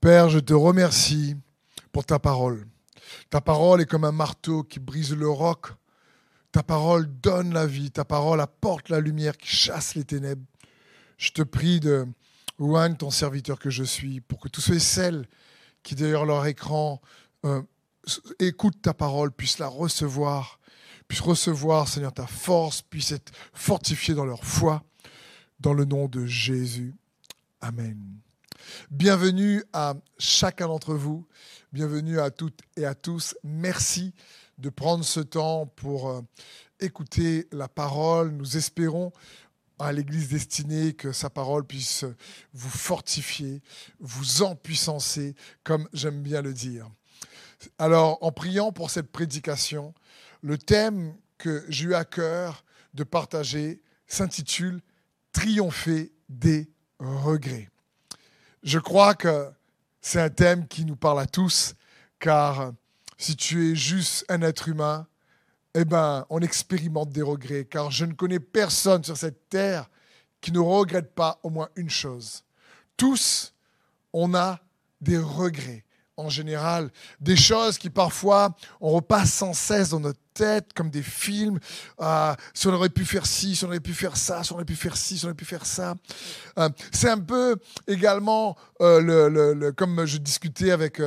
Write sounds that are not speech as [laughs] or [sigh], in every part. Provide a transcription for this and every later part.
Père, je te remercie pour ta parole. Ta parole est comme un marteau qui brise le roc. Ta parole donne la vie. Ta parole apporte la lumière qui chasse les ténèbres. Je te prie de oigne ton serviteur que je suis pour que tous ceux et celles qui, derrière leur écran, euh, écoutent ta parole, puissent la recevoir, puissent recevoir, Seigneur, ta force, puissent être fortifiés dans leur foi. Dans le nom de Jésus. Amen. Bienvenue à chacun d'entre vous. Bienvenue à toutes et à tous. Merci de prendre ce temps pour euh, écouter la parole. Nous espérons à l'Église destinée que sa parole puisse vous fortifier, vous empuissancer, comme j'aime bien le dire. Alors, en priant pour cette prédication, le thème que j'ai eu à cœur de partager s'intitule Triompher des regrets. Je crois que c'est un thème qui nous parle à tous, car si tu es juste un être humain, eh ben, on expérimente des regrets, car je ne connais personne sur cette terre qui ne regrette pas au moins une chose. Tous, on a des regrets en général, des choses qui parfois on repasse sans cesse dans notre comme des films. Euh, si on aurait pu faire ci, si on aurait pu faire ça, si on aurait pu faire ci, si on aurait pu faire ça. Euh, c'est un peu également euh, le, comme je discutais avec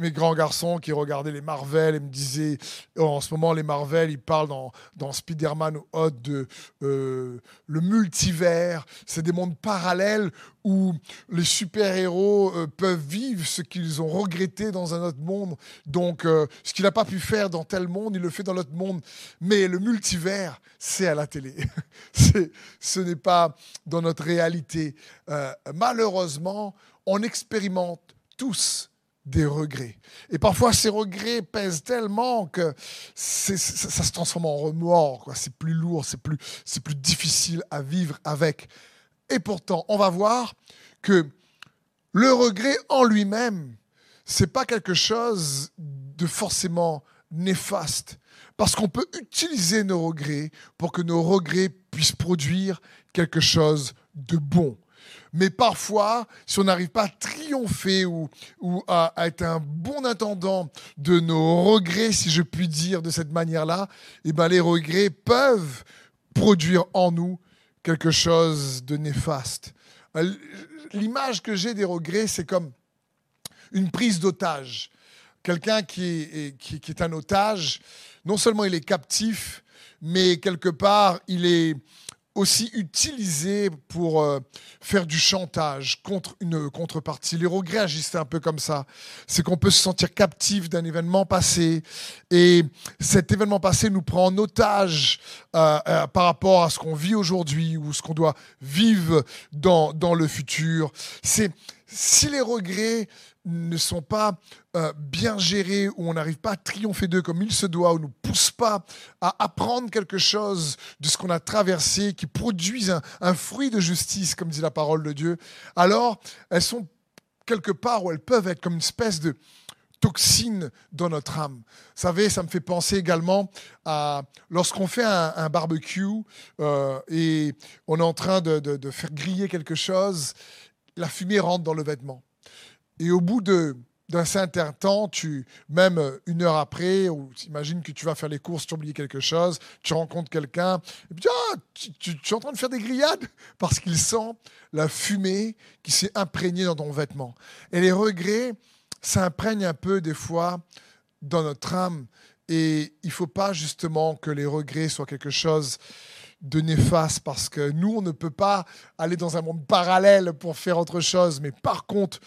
mes grands garçons qui regardaient les Marvel et me disaient en ce moment les Marvel ils parlent dans, dans Spider-Man ou Hot de le multivers. C'est des mondes parallèles où les super-héros peuvent vivre ce qu'ils ont regretté dans un autre monde. Donc, ce qu'il n'a pas pu faire dans tel monde, il le fait dans notre monde. Mais le multivers, c'est à la télé. [laughs] ce n'est pas dans notre réalité. Euh, malheureusement, on expérimente tous des regrets. Et parfois, ces regrets pèsent tellement que ça, se transforme en remords. C'est plus lourd, c'est plus difficile à vivre avec. Et pourtant, on va voir que le regret en lui-même, c'est pas quelque chose de forcément néfaste. Parce qu'on peut utiliser nos regrets pour que nos regrets puissent produire quelque chose de bon. Mais parfois, si on n'arrive pas à triompher ou, à, être un bon intendant de nos regrets, si je puis dire de cette manière-là, eh ben les regrets peuvent produire en nous quelque chose de néfaste. L'image que j'ai des regrets, c'est comme une prise d'otage quelqu'un qui est, qui, est un otage, non seulement il est captif, mais quelque part, il est aussi utilisé pour euh, faire du chantage contre une contrepartie. Les regrets agissent un peu comme ça. C'est qu'on peut se sentir captif d'un événement passé et cet événement passé nous prend en otage euh, euh, par rapport à ce qu'on vit aujourd'hui ou ce qu'on doit vivre dans, dans le futur. C'est si les regrets ne sont pas euh, bien gérés, ou on n'arrive pas à triompher d'eux comme il se doit, ou ne nous poussent pas à apprendre quelque chose de ce qu'on a traversé, qui produisent un, fruit de justice, comme dit la parole de Dieu, alors elles sont quelque part où elles peuvent être comme une espèce de toxine dans notre âme. Vous savez, ça me fait penser également à lorsqu'on fait un, barbecue euh, et on est en train de faire griller quelque chose, la fumée rentre dans le vêtement. Et au bout d'un certain temps, tu, même une heure après, ou imagines que tu vas faire les courses, tu as oublié quelque chose, tu rencontres quelqu'un, et puis ah, tu, es en train de faire des grillades [laughs] parce qu'il sent la fumée qui s'est imprégnée dans ton vêtement. Et les regrets s'imprègnent un peu des fois dans notre âme. Et il ne faut pas justement que les regrets soient quelque chose de néfaste parce que nous, on ne peut pas aller dans un monde parallèle pour faire autre chose. Mais par contre,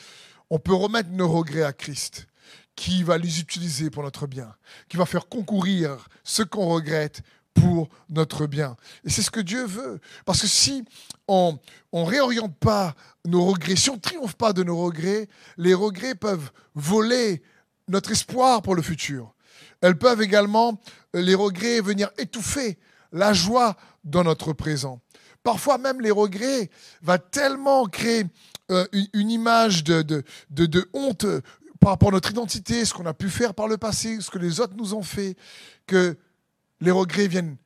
on peut remettre nos regrets à Christ, qui va les utiliser pour notre bien, qui va faire concourir ce qu'on regrette pour notre bien. Et c'est ce que Dieu veut. Parce que si on ne réoriente pas nos regrets, si on ne triomphe pas de nos regrets, les regrets peuvent voler notre espoir pour le futur. Elles peuvent également, les regrets, venir étouffer la joie dans notre présent. Parfois même les regrets vont tellement créer euh, une, image de, de, honte par rapport à notre identité, ce qu'on a pu faire par le passé, ce que les autres nous ont fait, que les regrets viennent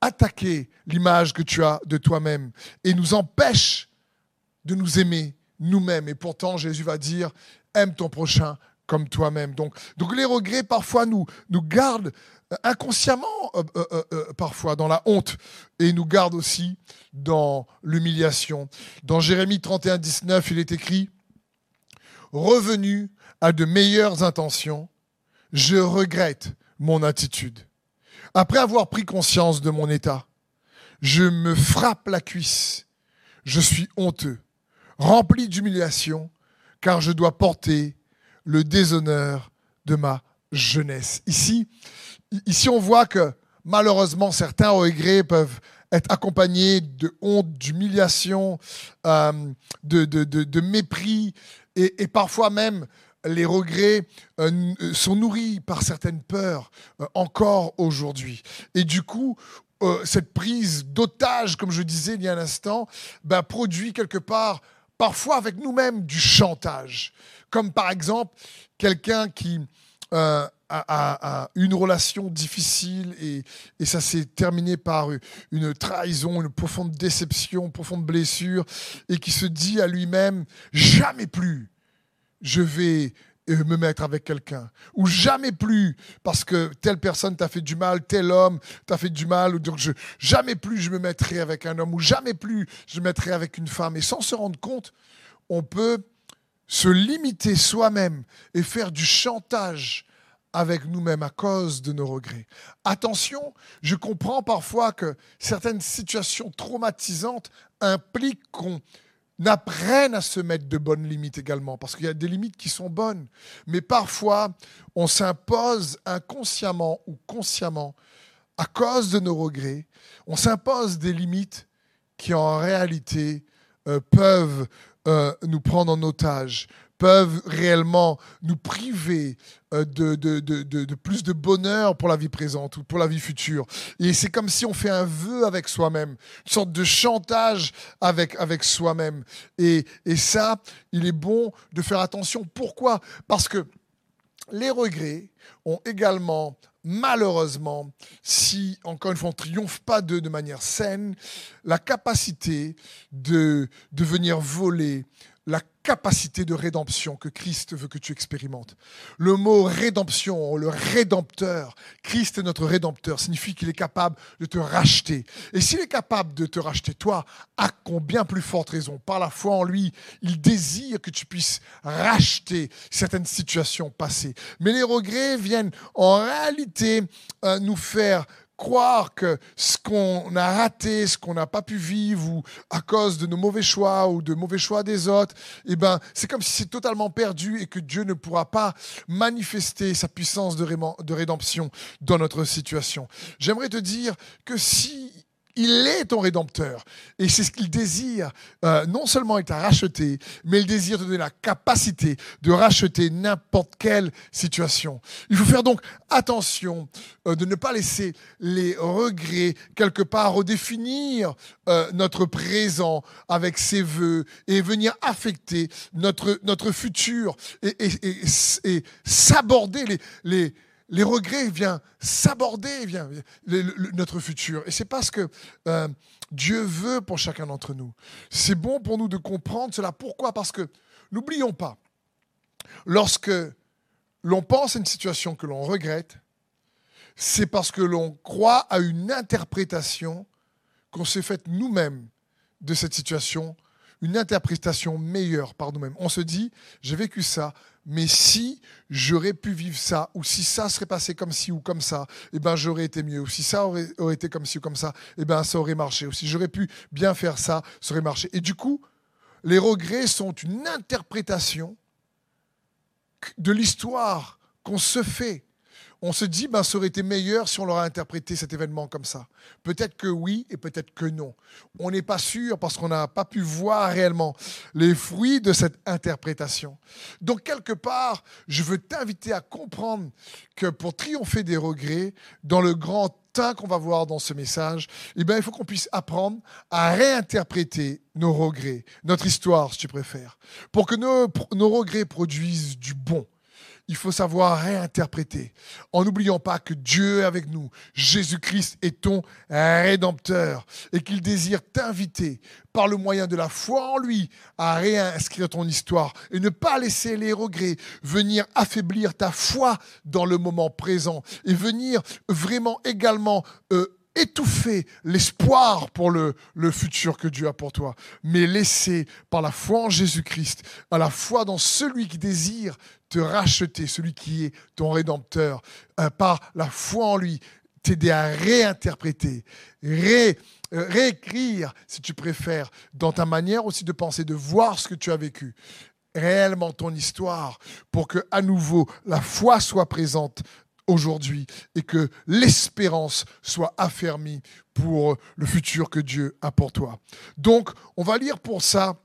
attaquer l'image que tu as de toi-même et nous empêchent de nous aimer, nous-mêmes. Et pourtant, Jésus va dire, aime ton prochain comme toi-même. Donc, donc les regrets, parfois, nous, nous gardent inconsciemment, euh, euh, euh, parfois, dans la honte, et nous gardent aussi dans l'humiliation. Dans Jérémie 31, 19, il est écrit, Revenu à de meilleures intentions, je regrette mon attitude. Après avoir pris conscience de mon état, je me frappe la cuisse. Je suis honteux, rempli d'humiliation, car je dois porter le déshonneur de ma jeunesse. Ici, ici on voit que malheureusement certains regrets peuvent être accompagnés de honte, d'humiliation, euh, de, mépris et, parfois même les regrets euh, sont nourris par certaines peurs euh, encore aujourd'hui. Et du coup, cette prise d'otage, comme je disais il y a un instant, ben, produit quelque part, parfois avec nous-mêmes, du chantage. Comme par exemple, quelqu'un qui a, une relation difficile et, et ça s'est terminé par une trahison, une profonde déception, une profonde blessure, et qui se dit à lui-même, jamais plus je vais euh, me mettre avec quelqu'un. Ou jamais plus, parce que telle personne t'a fait du mal, tel homme t'a fait du mal, ou donc jamais plus je me mettrai avec un homme, ou jamais plus je me mettrai avec une femme. Et sans se rendre compte, on peut se limiter soi-même et faire du chantage avec nous-mêmes à cause de nos regrets. Attention, je comprends parfois que certaines situations traumatisantes impliquent qu'on apprenne à se mettre de bonnes limites également, parce qu'il y a des limites qui sont bonnes. Mais parfois, on s'impose inconsciemment ou consciemment, à cause de nos regrets, on s'impose des limites qui en réalité euh, peuvent euh, nous prendre en otage, peuvent réellement nous priver euh, de, de, de, de, plus de bonheur pour la vie présente ou pour la vie future. Et c'est comme si on fait un vœu avec soi-même, une sorte de chantage avec, avec soi-même. Et, et ça, il est bon de faire attention. Pourquoi? Parce que les regrets ont également malheureusement, si, encore une fois, on ne triomphe pas d'eux de manière saine, la capacité de, de venir voler la capacité de rédemption que Christ veut que tu expérimentes. Le mot rédemption, le rédempteur, Christ est notre rédempteur, signifie qu'il est capable de te racheter. Et s'il est capable de te racheter, toi, à combien plus forte raison? Par la foi en lui, il désire que tu puisses racheter certaines situations passées. Mais les regrets viennent en réalité euh, nous faire croire que ce qu'on a raté, ce qu'on n'a pas pu vivre, ou à cause de nos mauvais choix ou de mauvais choix des autres, eh ben, c'est comme si c'est totalement perdu et que Dieu ne pourra pas manifester sa puissance de rédemption dans notre situation. J'aimerais te dire que si il est ton rédempteur. Et c'est ce qu'il désire. Euh, non seulement il t'a racheté, mais il désire te donner la capacité de racheter n'importe quelle situation. Il faut faire donc attention euh, de ne pas laisser les regrets quelque part redéfinir euh, notre présent avec ses voeux et venir affecter notre, notre futur et, et, s'aborder les, les les regrets viennent s'aborder vient, notre futur. Et c'est parce que euh, Dieu veut pour chacun d'entre nous. C'est bon pour nous de comprendre cela. Pourquoi? Parce que n'oublions pas, lorsque l'on pense à une situation que l'on regrette, c'est parce que l'on croit à une interprétation qu'on s'est faite nous-mêmes de cette situation, une interprétation meilleure par nous-mêmes. On se dit, j'ai vécu ça, mais si j'aurais pu vivre ça, ou si ça serait passé comme ci ou comme ça, eh ben j'aurais été mieux. Ou si ça aurait, été comme ci ou comme ça, eh ben ça aurait marché. Ou si j'aurais pu bien faire ça, ça aurait marché. Et du coup, les regrets sont une interprétation de l'histoire qu'on se fait on se dit, ben, ça aurait été meilleur si on leur a interprété cet événement comme ça. Peut-être que oui et peut-être que non. On n'est pas sûr parce qu'on n'a pas pu voir réellement les fruits de cette interprétation. Donc, quelque part, je veux t'inviter à comprendre que pour triompher des regrets, dans le grand temps qu'on va voir dans ce message, eh bien, il faut qu'on puisse apprendre à réinterpréter nos regrets, notre histoire, si tu préfères, pour que nos regrets produisent du bon il faut savoir réinterpréter en n'oubliant pas que Dieu est avec nous. Jésus-Christ est ton rédempteur et qu'il désire t'inviter par le moyen de la foi en lui à réinscrire ton histoire et ne pas laisser les regrets venir affaiblir ta foi dans le moment présent et venir vraiment également euh, étouffer l'espoir pour le, le futur que Dieu a pour toi, mais laisser par la foi en Jésus-Christ, à la foi dans celui qui désire te racheter, celui qui est ton rédempteur, euh, par la foi en lui, t'aider à réinterpréter, ré, euh, réécrire, si tu préfères, dans ta manière aussi de penser, de voir ce que tu as vécu réellement ton histoire pour que à nouveau la foi soit présente aujourd'hui et que l'espérance soit affermie pour le futur que Dieu a pour toi. Donc, on va lire pour ça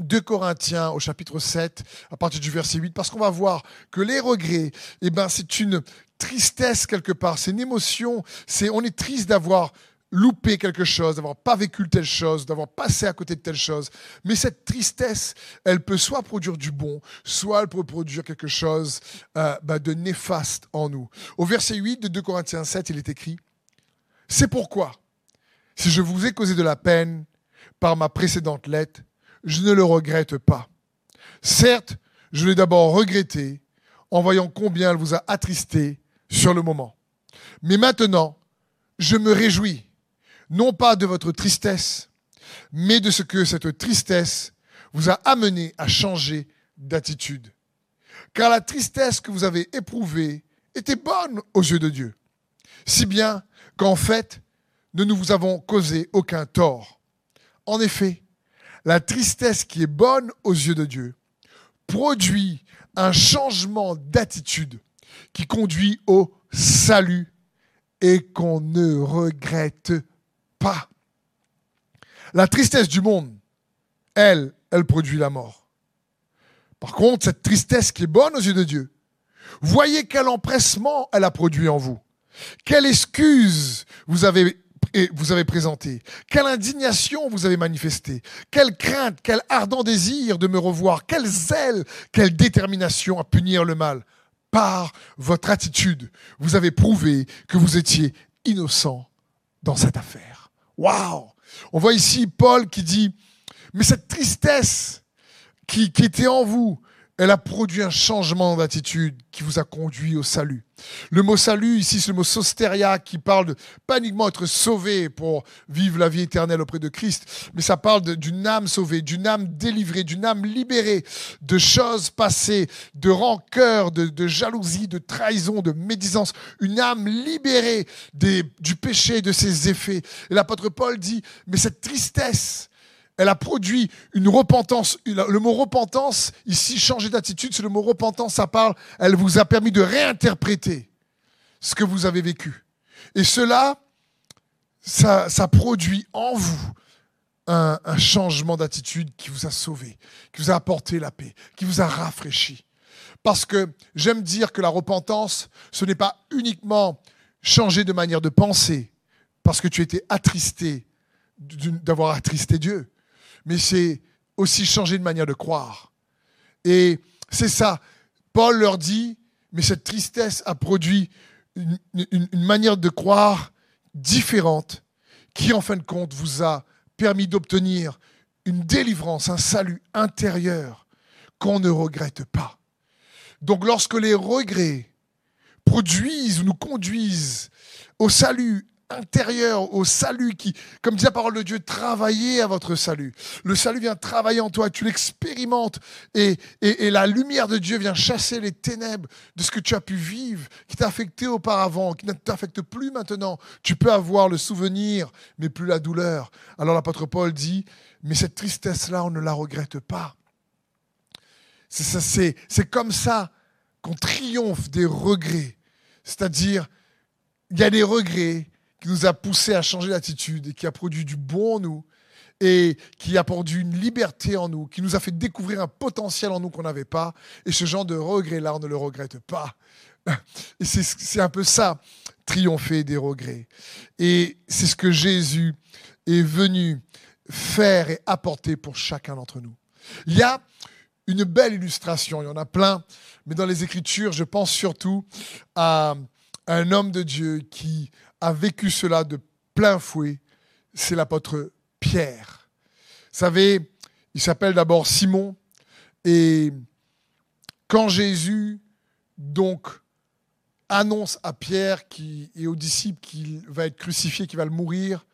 2 Corinthiens au chapitre 7 à partir du verset 8 parce qu'on va voir que les regrets, eh ben, c'est une tristesse quelque part, c'est une émotion, c'est on est triste d'avoir loupé quelque chose, d'avoir pas vécu telle chose, d'avoir passé à côté de telle chose. Mais cette tristesse, elle peut soit produire du bon, soit elle peut produire quelque chose euh, bah, de néfaste en nous. Au verset 8 de 2 Corinthiens 7, il est écrit, C'est pourquoi, si je vous ai causé de la peine par ma précédente lettre, je ne le regrette pas. Certes, je l'ai d'abord regretté en voyant combien elle vous a attristé sur le moment. Mais maintenant, je me réjouis non pas de votre tristesse, mais de ce que cette tristesse vous a amené à changer d'attitude. Car la tristesse que vous avez éprouvée était bonne aux yeux de Dieu, si bien qu'en fait, nous ne vous avons causé aucun tort. En effet, la tristesse qui est bonne aux yeux de Dieu produit un changement d'attitude qui conduit au salut et qu'on ne regrette pas. La tristesse du monde, elle, elle produit la mort. Par contre, cette tristesse qui est bonne aux yeux de Dieu, voyez quel empressement elle a produit en vous. Quelle excuse vous avez, vous avez présenté. Quelle indignation vous avez manifestée. Quelle crainte, quel ardent désir de me revoir. Quelle zèle, quelle détermination à punir le mal. Par votre attitude, vous avez prouvé que vous étiez innocent dans cette affaire. Waouh. On voit ici Paul qui dit, mais cette tristesse qui, qui était en vous, elle a produit un changement d'attitude qui vous a conduit au salut. Le mot salut, ici, c'est le mot sosteria qui parle de pas uniquement être sauvé pour vivre la vie éternelle auprès de Christ, mais ça parle d'une âme sauvée, d'une âme délivrée, d'une âme libérée de choses passées, de rancœur, de, jalousie, de trahison, de médisance, une âme libérée du péché, de ses effets. Et l'apôtre Paul dit, mais cette tristesse, elle a produit une repentance. Le mot repentance, ici, changer d'attitude, c'est le mot repentance, ça parle, elle vous a permis de réinterpréter ce que vous avez vécu. Et cela, ça, produit en vous un changement d'attitude qui vous a sauvé, qui vous a apporté la paix, qui vous a rafraîchi. Parce que j'aime dire que la repentance, ce n'est pas uniquement changer de manière de penser, parce que tu étais attristé d'avoir attristé Dieu mais c'est aussi changer de manière de croire. Et c'est ça. Paul leur dit, mais cette tristesse a produit une, manière de croire différente qui, en fin de compte, vous a permis d'obtenir une délivrance, un salut intérieur qu'on ne regrette pas. Donc lorsque les regrets produisent ou nous conduisent au salut intérieur, au salut qui, comme dit la parole de Dieu, travaillez à votre salut. Le salut vient travailler en toi, tu l'expérimentes et, et, la lumière de Dieu vient chasser les ténèbres de ce que tu as pu vivre, qui t'a affecté auparavant, qui ne t'affecte plus maintenant. Tu peux avoir le souvenir, mais plus la douleur. Alors l'apôtre Paul dit, mais cette tristesse-là, on ne la regrette pas. C'est comme ça qu'on triomphe des regrets. C'est-à-dire, il y a des regrets, qui nous a poussé à changer d'attitude et qui a produit du bon en nous et qui a produit une liberté en nous, qui nous a fait découvrir un potentiel en nous qu'on n'avait pas. Et ce genre de regret-là, on ne le regrette pas. Et c'est un peu ça, triompher des regrets. Et c'est ce que Jésus est venu faire et apporter pour chacun d'entre nous. Il y a une belle illustration. Il y en a plein, mais dans les Écritures, je pense surtout à un homme de Dieu qui a vécu cela de plein fouet. C'est l'apôtre Pierre. Vous savez, il s'appelle d'abord Simon. Et quand Jésus, donc, annonce à Pierre qui, et aux disciples qu'il va être crucifié, qu'il va le mourir,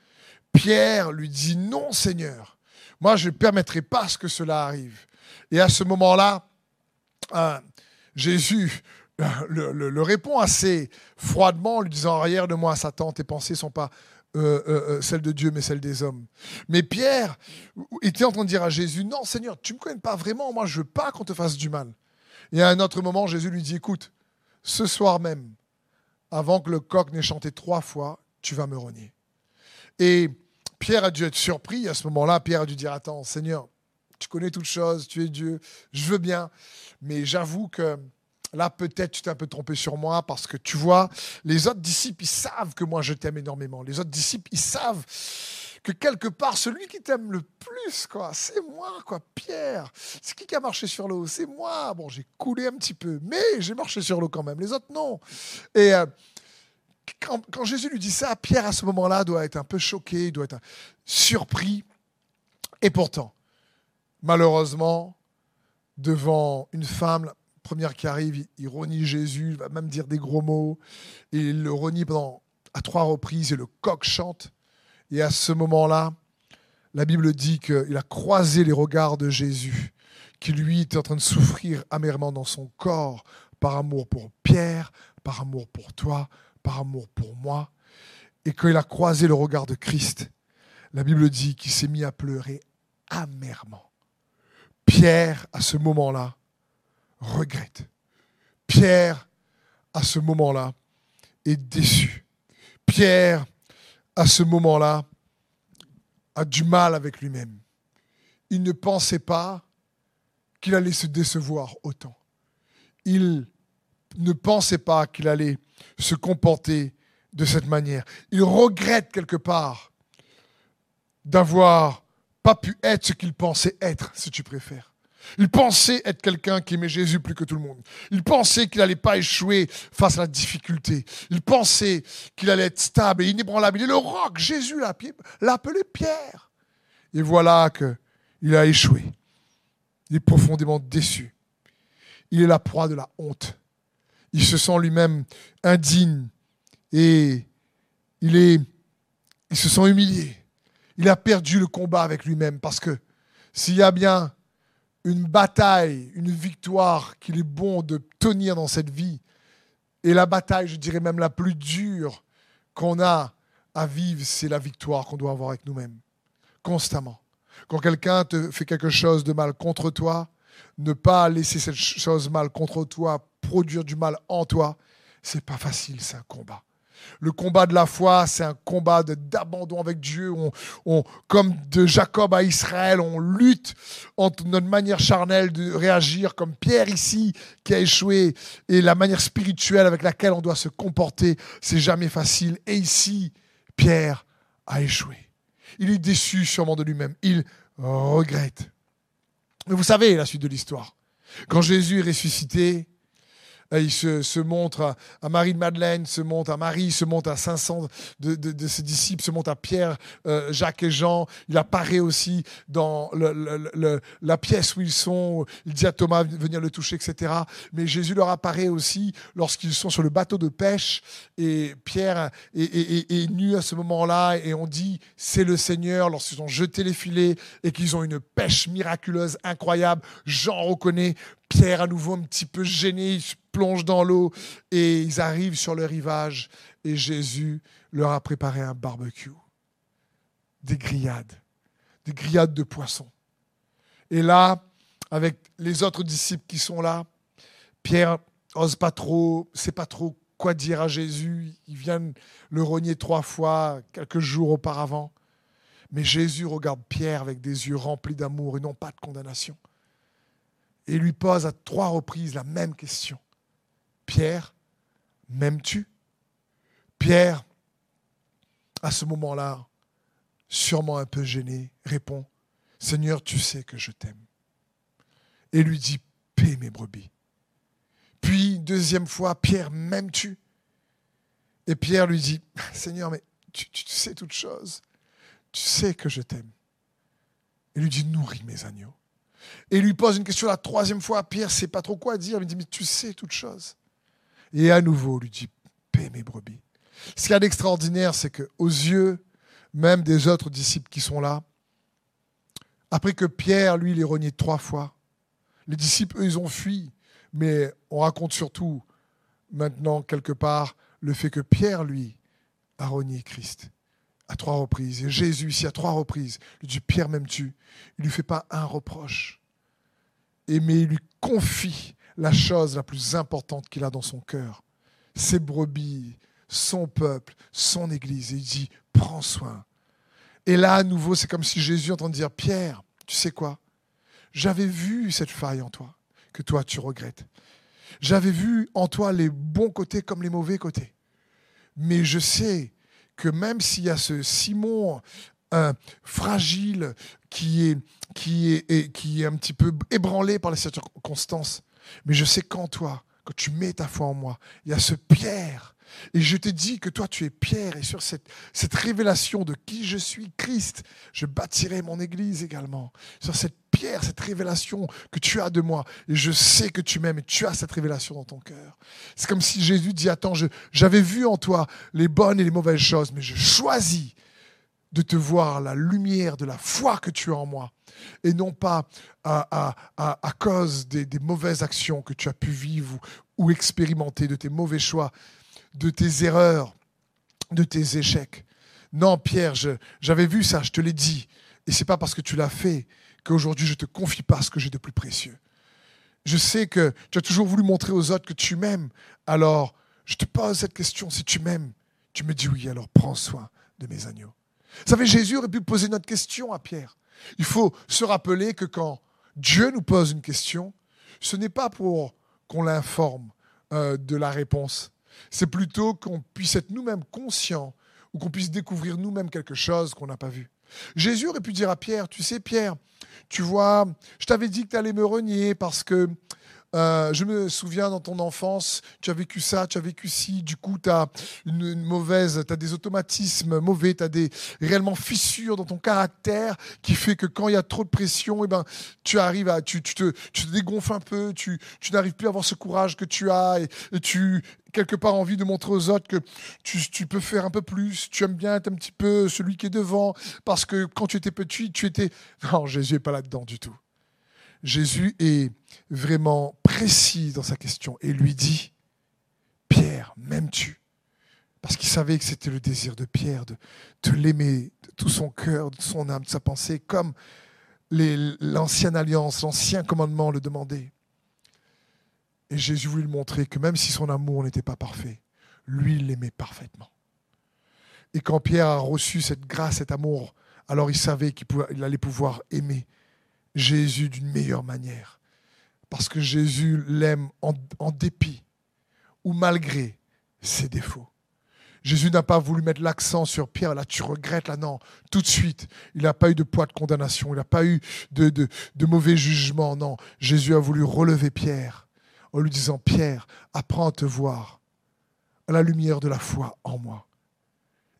Pierre lui dit non Seigneur, moi je ne permettrai pas que cela arrive. Et à ce moment-là, euh, Jésus euh, le, répond assez froidement en lui disant arrière de moi Satan, tes pensées ne sont pas euh, celles de Dieu mais celles des hommes. Mais Pierre était en train de dire à Jésus non Seigneur, tu ne me connais pas vraiment, moi je veux pas qu'on te fasse du mal. Et à un autre moment, Jésus lui dit écoute, ce soir même, avant que le coq n'ait chanté trois fois, tu vas me renier. Et Pierre a dû être surpris à ce moment-là. Pierre a dû dire Attends, Seigneur, tu connais toutes choses, tu es Dieu, je veux bien, mais j'avoue que là, peut-être tu t'es un peu trompé sur moi parce que tu vois, les autres disciples, ils savent que moi je t'aime énormément. Les autres disciples, ils savent que quelque part, celui qui t'aime le plus, quoi, c'est moi, quoi, Pierre. C'est qui qui a marché sur l'eau? C'est moi. Bon, j'ai coulé un petit peu, mais j'ai marché sur l'eau quand même. Les autres, non. Et euh, quand, quand, Jésus lui dit ça, Pierre, à ce moment-là, doit être un peu choqué, doit être surpris. Et pourtant, malheureusement, devant une femme, première qui arrive, il renie Jésus, il va même dire des gros mots, il le renie pendant à trois reprises, et le coq chante. Et à ce moment-là, la Bible dit qu'il a croisé les regards de Jésus, qui lui était en train de souffrir amèrement dans son corps par amour pour Pierre, par amour pour toi, par amour pour moi. Et qu'il a croisé le regard de Christ, la Bible dit qu'il s'est mis à pleurer amèrement. Pierre, à ce moment-là, regrette. Pierre, à ce moment-là, est déçu. Pierre, à ce moment-là, a du mal avec lui-même. Il ne pensait pas qu'il allait se décevoir autant. Il ne pensait pas qu'il allait se comporter de cette manière. Il regrette quelque part d'avoir pas pu être ce qu'il pensait être, si tu préfères. Il pensait être quelqu'un qui aimait Jésus plus que tout le monde. Il pensait qu'il n'allait pas échouer face à la difficulté. Il pensait qu'il allait être stable et inébranlable. Il est le roc. Jésus l'a appelé Pierre. Et voilà qu'il a échoué. Il est profondément déçu. Il est la proie de la honte. Il se sent lui-même indigne et il, est, il se sent humilié. Il a perdu le combat avec lui-même parce que s'il y a bien une bataille, une victoire qu'il est bon de tenir dans cette vie. Et la bataille, je dirais même la plus dure qu'on a à vivre, c'est la victoire qu'on doit avoir avec nous-mêmes, constamment. Quand quelqu'un te fait quelque chose de mal contre toi, ne pas laisser cette chose mal contre toi produire du mal en toi, c'est pas facile, c'est un combat. Le combat de la foi, c'est un combat d'abandon avec Dieu. On, comme de Jacob à Israël, on lutte entre notre manière charnelle de réagir, comme Pierre ici qui a échoué, et la manière spirituelle avec laquelle on doit se comporter. C'est jamais facile. Et ici, Pierre a échoué. Il est déçu sûrement de lui-même. Il regrette. Mais vous savez la suite de l'histoire. Quand Jésus est ressuscité, il se, montre à, Marie-Madeleine, se montre à Marie, se montre à 500 de, ses disciples, se montre à Pierre, euh, Jacques et Jean. Il apparaît aussi dans la pièce où ils sont. Il dit à Thomas de venir le toucher, etc. Mais Jésus leur apparaît aussi lorsqu'ils sont sur le bateau de pêche et Pierre est, nu à ce moment-là et on dit c'est le Seigneur lorsqu'ils ont jeté les filets et qu'ils ont une pêche miraculeuse, incroyable. Jean reconnaît Pierre à nouveau un petit peu gêné, il se plonge dans l'eau et ils arrivent sur le rivage et Jésus leur a préparé un barbecue, des grillades, des grillades de poissons. Et là, avec les autres disciples qui sont là, Pierre ose pas trop, sait pas trop quoi dire à Jésus. Il vient le renier trois fois quelques jours auparavant. Mais Jésus regarde Pierre avec des yeux remplis d'amour et non pas de condamnation et lui pose à trois reprises la même question. Pierre, m'aimes-tu? Pierre, à ce moment-là, sûrement un peu gêné, répond, Seigneur, tu sais que je t'aime. et lui dit, paie mes brebis. Puis, deuxième fois, Pierre, m'aimes-tu? Et Pierre lui dit, [laughs] Seigneur, mais tu, sais toutes choses. Tu sais que je t'aime. Il lui dit, nourris mes agneaux. Et lui pose une question la troisième fois. Pierre ne sait pas trop quoi dire. Il dit, mais tu sais toutes choses. Et à nouveau, lui dit, paie mes brebis. Ce qu'il y a d'extraordinaire, c'est qu'aux yeux même des autres disciples qui sont là, après que Pierre, lui, les renié trois fois, les disciples, eux, ils ont fui. Mais on raconte surtout maintenant, quelque part, le fait que Pierre, lui, a renié Christ à trois reprises. Et Jésus, ici, à trois reprises, lui dit Pierre, m'aimes-tu? Il ne lui fait pas un reproche. Et, mais il lui confie la chose la plus importante qu'il a dans son cœur ses brebis, son peuple, son Église. Et il dit Prends soin. Et là, à nouveau, c'est comme si Jésus est en train de dire Pierre, tu sais quoi? J'avais vu cette faille en toi, que toi tu regrettes. J'avais vu en toi les bons côtés comme les mauvais côtés. Mais je sais que même s'il y a ce Simon fragile qui est, qui, est, qui est un petit peu ébranlé par les circonstances, mais je sais qu'en toi, quand tu mets ta foi en moi, il y a ce Pierre. Et je t'ai dit que toi, tu es Pierre, et sur cette, cette révélation de qui je suis, Christ, je bâtirai mon Église également. Sur cette pierre, cette révélation que tu as de moi, et je sais que tu m'aimes, et tu as cette révélation dans ton cœur. C'est comme si Jésus dit, attends, j'avais vu en toi les bonnes et les mauvaises choses, mais je choisis de te voir la lumière de la foi que tu as en moi, et non pas à, à, à, cause des, des, mauvaises actions que tu as pu vivre ou, ou expérimenter, de tes mauvais choix, de tes erreurs, de tes échecs. Non, Pierre, j'avais vu ça, je te l'ai dit. Et c'est pas parce que tu l'as fait qu'aujourd'hui je ne te confie pas ce que j'ai de plus précieux. Je sais que tu as toujours voulu montrer aux autres que tu m'aimes. Alors, je te pose cette question. Si tu m'aimes, tu me dis oui, alors prends soin de mes agneaux. Vous savez, Jésus aurait pu poser notre question à Pierre. Il faut se rappeler que quand Dieu nous pose une question, ce n'est pas pour qu'on l'informe euh, de la réponse. C'est plutôt qu'on puisse être nous-mêmes conscients ou qu'on puisse découvrir nous-mêmes quelque chose qu'on n'a pas vu. Jésus aurait pu dire à Pierre, tu sais Pierre, tu vois, je t'avais dit que tu allais me renier parce que euh, je me souviens dans ton enfance, tu as vécu ça, tu as vécu ci, du coup tu as une, mauvaise, tu as des automatismes mauvais, tu as des réellement fissures dans ton caractère qui fait que quand il y a trop de pression, et eh ben, tu arrives à, tu, te, tu te dégonfles un peu, tu, tu n'arrives plus à avoir ce courage que tu as et, tu quelque part envie de montrer aux autres que tu, tu, peux faire un peu plus, tu aimes bien être un petit peu celui qui est devant, parce que quand tu étais petit, tu étais... [laughs] Non, Jésus n'est pas là-dedans du tout. Jésus est vraiment précis dans sa question et lui dit, Pierre, m'aimes-tu? Parce qu'il savait que c'était le désir de Pierre de, de l'aimer de tout son cœur, de son âme, de sa pensée, comme l'ancienne alliance, l'ancien commandement le demandait. Et Jésus voulait lui montrer que même si son amour n'était pas parfait, lui, l'aimait parfaitement. Et quand Pierre a reçu cette grâce, cet amour, alors il savait qu'il allait pouvoir aimer Jésus d'une meilleure manière. Parce que Jésus l'aime en, dépit ou malgré ses défauts. Jésus n'a pas voulu mettre l'accent sur Pierre, là tu regrettes, là non, tout de suite. Il n'a pas eu de poids de condamnation, il n'a pas eu de, de, mauvais jugement, non. Jésus a voulu relever Pierre en lui disant, Pierre, apprends à te voir à la lumière de la foi en moi.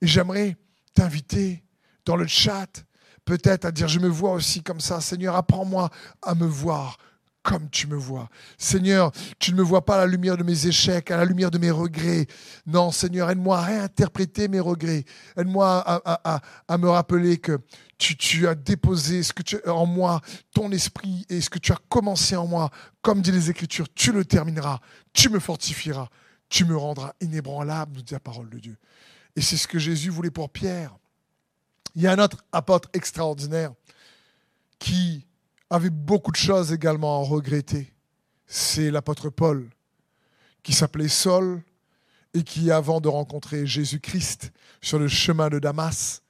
Et j'aimerais t'inviter dans le chat peut-être à dire, je me vois aussi comme ça. Seigneur, apprends-moi à me voir comme tu me vois. Seigneur, tu ne me vois pas à la lumière de mes échecs, à la lumière de mes regrets. Non, Seigneur, aide-moi à réinterpréter mes regrets. Aide-moi à, me rappeler que tu, as déposé ce que tu, en moi, ton esprit et ce que tu as commencé en moi. Comme dit les Écritures, tu le termineras, tu me fortifieras, tu me rendras inébranlable, nous dit la parole de Dieu. Et c'est ce que Jésus voulait pour Pierre. Il y a un autre apôtre extraordinaire qui avait beaucoup de choses également à regretter. C'est l'apôtre Paul, qui s'appelait Saul et qui, avant de rencontrer Jésus-Christ sur le chemin de Damas,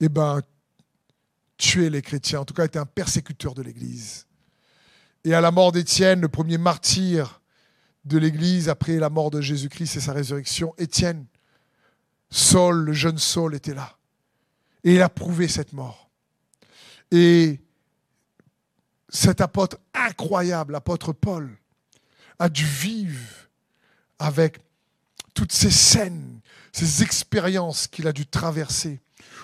eh ben, tuait les chrétiens, en tout cas était un persécuteur de l'Église. Et à la mort d'Étienne, le premier martyr de l'Église après la mort de Jésus-Christ et sa résurrection, Étienne, Saul, le jeune Saul, était là. Et il a prouvé cette mort. Et cet apôtre incroyable, l'apôtre Paul a dû vivre avec toutes ces scènes, ces expériences qu'il a dû traverser,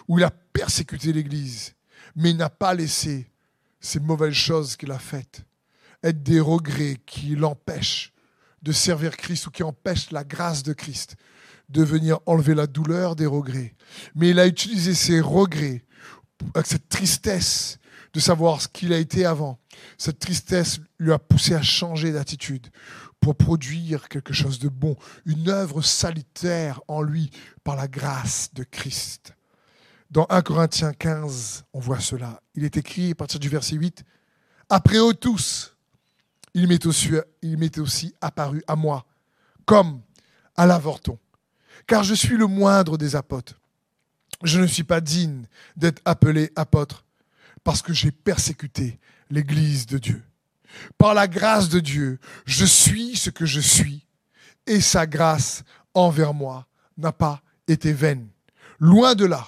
où il a persécuté l'Église, mais il n'a pas laissé ces mauvaises choses qu'il a faites être des regrets qui l'empêchent de servir Christ ou qui empêchent la grâce de Christ de venir enlever la douleur des regrets. Mais il a utilisé ces regrets, avec cette tristesse de savoir ce qu'il a été avant. Cette tristesse lui a poussé à changer d'attitude pour produire quelque chose de bon, une œuvre salutaire en lui par la grâce de Christ. Dans 1 Corinthiens 15, on voit cela. Il est écrit à partir du verset 8, Après eux tous, il m'est aussi, aussi apparu à moi, comme à l'avorton, car je suis le moindre des apôtres. Je ne suis pas digne d'être appelé apôtre parce que j'ai persécuté l'Église de Dieu. Par la grâce de Dieu, je suis ce que je suis et sa grâce envers moi n'a pas été vaine. Loin de là,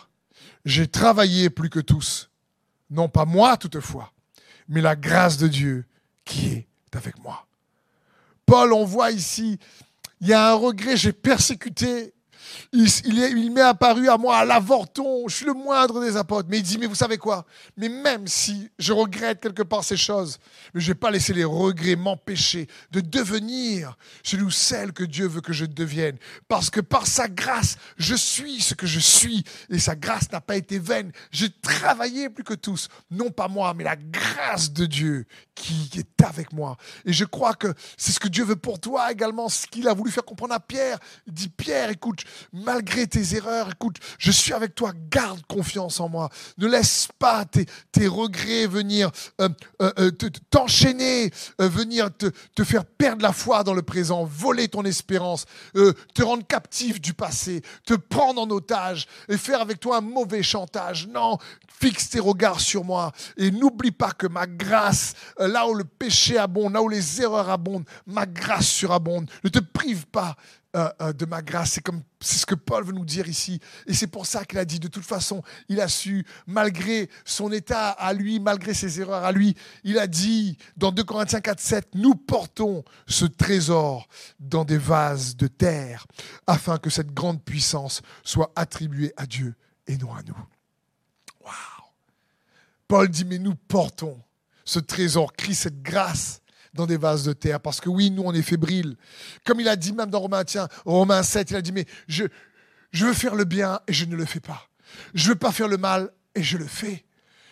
j'ai travaillé plus que tous, non pas moi toutefois, mais la grâce de Dieu qui est avec moi. Paul, on voit ici, il y a un regret, j'ai persécuté il, m'est apparu à moi à l'avorton, je suis le moindre des apôtres. Mais il dit, mais vous savez quoi? Mais même si je regrette quelque part ces choses, je ne vais pas laisser les regrets m'empêcher de devenir celui ou celle que Dieu veut que je devienne. Parce que par sa grâce, je suis ce que je suis. Et sa grâce n'a pas été vaine. J'ai travaillé plus que tous. Non pas moi, mais la grâce de Dieu qui est avec moi. Et je crois que c'est ce que Dieu veut pour toi également, ce qu'il a voulu faire comprendre à Pierre. Il dit, Pierre, écoute, malgré tes erreurs, écoute, je suis avec toi, garde confiance en moi. Ne laisse pas tes, regrets venir euh, euh, euh, t'enchaîner, venir te, te, faire perdre la foi dans le présent, voler ton espérance, te rendre captif du passé, te prendre en otage et faire avec toi un mauvais chantage. Non, fixe tes regards sur moi et n'oublie pas que ma grâce, là où le péché abonde, là où les erreurs abondent, ma grâce surabonde. Ne te prive pas euh, euh, de ma grâce. C'est comme c'est ce que Paul veut nous dire ici. Et c'est pour ça qu'il a dit, de toute façon, il a su, malgré son état à lui, malgré ses erreurs à lui, il a dit dans 2 Corinthiens 4, 7, nous portons ce trésor dans des vases de terre, afin que cette grande puissance soit attribuée à Dieu et non à nous. Waouh Paul dit, mais nous portons ce trésor, Christ, cette grâce dans des vases de terre. Parce que oui, nous, on est fébriles. Comme il a dit même dans Romains, tiens, Romains 7, il a dit, mais je, je veux faire le bien et je ne le fais pas. Je veux pas faire le mal et je le fais.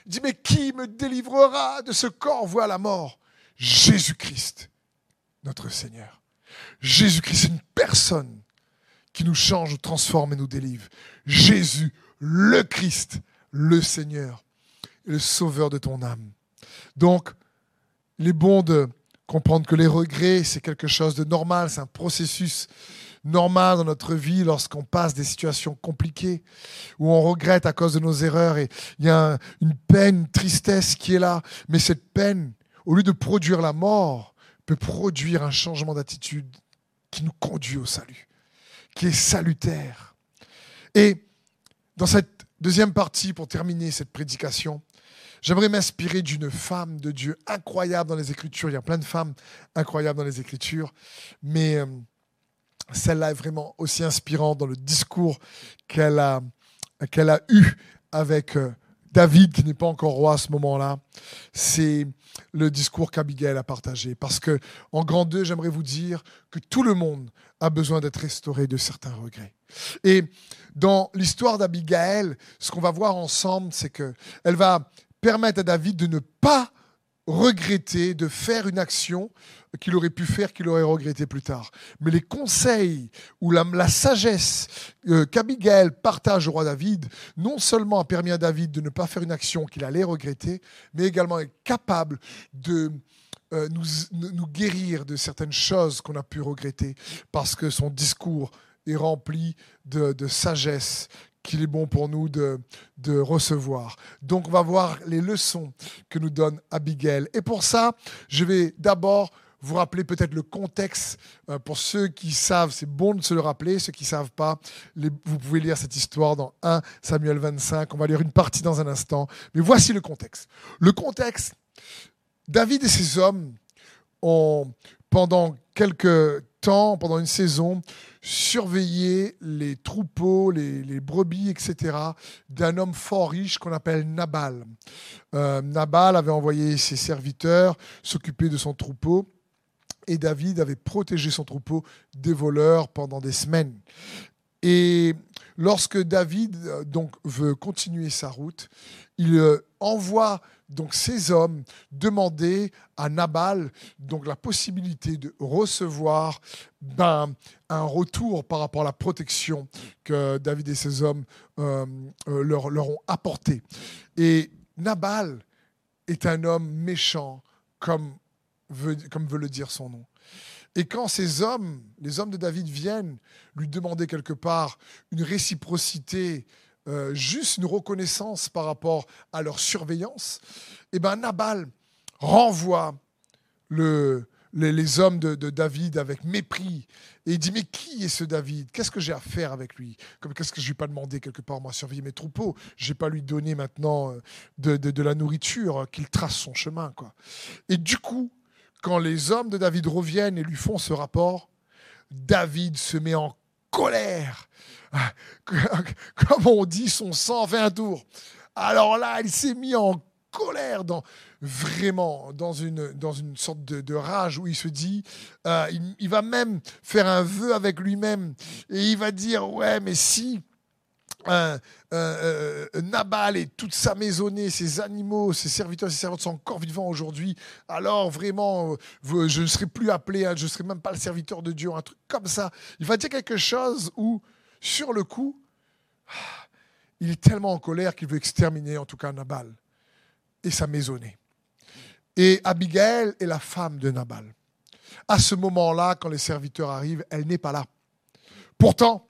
Il dit, mais qui me délivrera de ce corps voit la mort? Jésus-Christ, notre Seigneur. Jésus-Christ, c'est une personne qui nous change, nous transforme et nous délivre. Jésus, le Christ, le Seigneur, le Sauveur de ton âme. Donc, il est bon de comprendre que les regrets, c'est quelque chose de normal, c'est un processus normal dans notre vie lorsqu'on passe des situations compliquées, où on regrette à cause de nos erreurs, et il y a une peine, une tristesse qui est là. Mais cette peine, au lieu de produire la mort, peut produire un changement d'attitude qui nous conduit au salut, qui est salutaire. Et dans cette deuxième partie, pour terminer cette prédication, J'aimerais m'inspirer d'une femme de Dieu incroyable dans les Écritures. Il y a plein de femmes incroyables dans les Écritures, mais euh, celle-là est vraiment aussi inspirante dans le discours qu'elle a, qu'elle a eu avec euh, David, qui n'est pas encore roi à ce moment-là. C'est le discours qu'Abigail a partagé. Parce que, en grand deux, j'aimerais vous dire que tout le monde a besoin d'être restauré de certains regrets. Et dans l'histoire d'Abigail, ce qu'on va voir ensemble, c'est qu'elle va permettre à David de ne pas regretter de faire une action qu'il aurait pu faire, qu'il aurait regretté plus tard. Mais les conseils ou la, sagesse euh, qu'Abigail partage au roi David, non seulement a permis à David de ne pas faire une action qu'il allait regretter, mais également est capable de euh, nous, guérir de certaines choses qu'on a pu regretter parce que son discours est rempli de sagesse qu'il est bon pour nous de, de, recevoir. Donc on va voir les leçons que nous donne Abigail. Et pour ça, je vais d'abord vous rappeler peut-être le contexte. Euh, pour ceux qui savent, c'est bon de se le rappeler. Ceux qui ne savent pas, vous pouvez lire cette histoire dans 1 Samuel 25. On va lire une partie dans un instant. Mais voici le contexte. Le contexte, David et ses hommes ont, pendant quelques temps, pendant une saison, surveillé les troupeaux, les, brebis, etc., d'un homme fort riche qu'on appelle Nabal. Euh, Nabal avait envoyé ses serviteurs s'occuper de son troupeau. Et David avait protégé son troupeau des voleurs pendant des semaines. Et lorsque David euh, donc veut continuer sa route, il euh, envoie donc ces hommes demander à Nabal donc la possibilité de recevoir ben, un retour par rapport à la protection que David et ses hommes euh, leur, leur ont apporté. Et Nabal est un homme méchant comme comme veut le dire son nom. Et quand ces hommes, les hommes de David, viennent lui demander quelque part une réciprocité, euh, juste une reconnaissance par rapport à leur surveillance, eh ben Nabal renvoie le, les, hommes de, David avec mépris. Et il dit, mais qui est ce David? Qu'est-ce que j'ai à faire avec lui? Qu'est-ce que je ne lui ai pas demandé quelque part, moi, surveiller mes troupeaux? Je n'ai pas lui donné maintenant euh, de, de la nourriture, qu'il trace son chemin. Quoi. Et du coup, quand les hommes de David reviennent et lui font ce rapport, David se met en colère. [laughs] Comme on dit, son sang fait un tour. Alors là, il s'est mis en colère, dans, vraiment dans une, dans une sorte de, rage où il se dit, euh, il, va même faire un vœu avec lui-même et il va dire, ouais, mais si Nabal et toute sa maisonnée, ses animaux, ses serviteurs, ses servantes sont encore vivants aujourd'hui, alors vraiment, je ne serai plus appelé, hein, je ne serai même pas le serviteur de Dieu, un truc comme ça. Il va dire quelque chose où, sur le coup, il est tellement en colère qu'il veut exterminer en tout cas Nabal et sa maisonnée. Et Abigail est la femme de Nabal. À ce moment-là, quand les serviteurs arrivent, elle n'est pas là. Pourtant,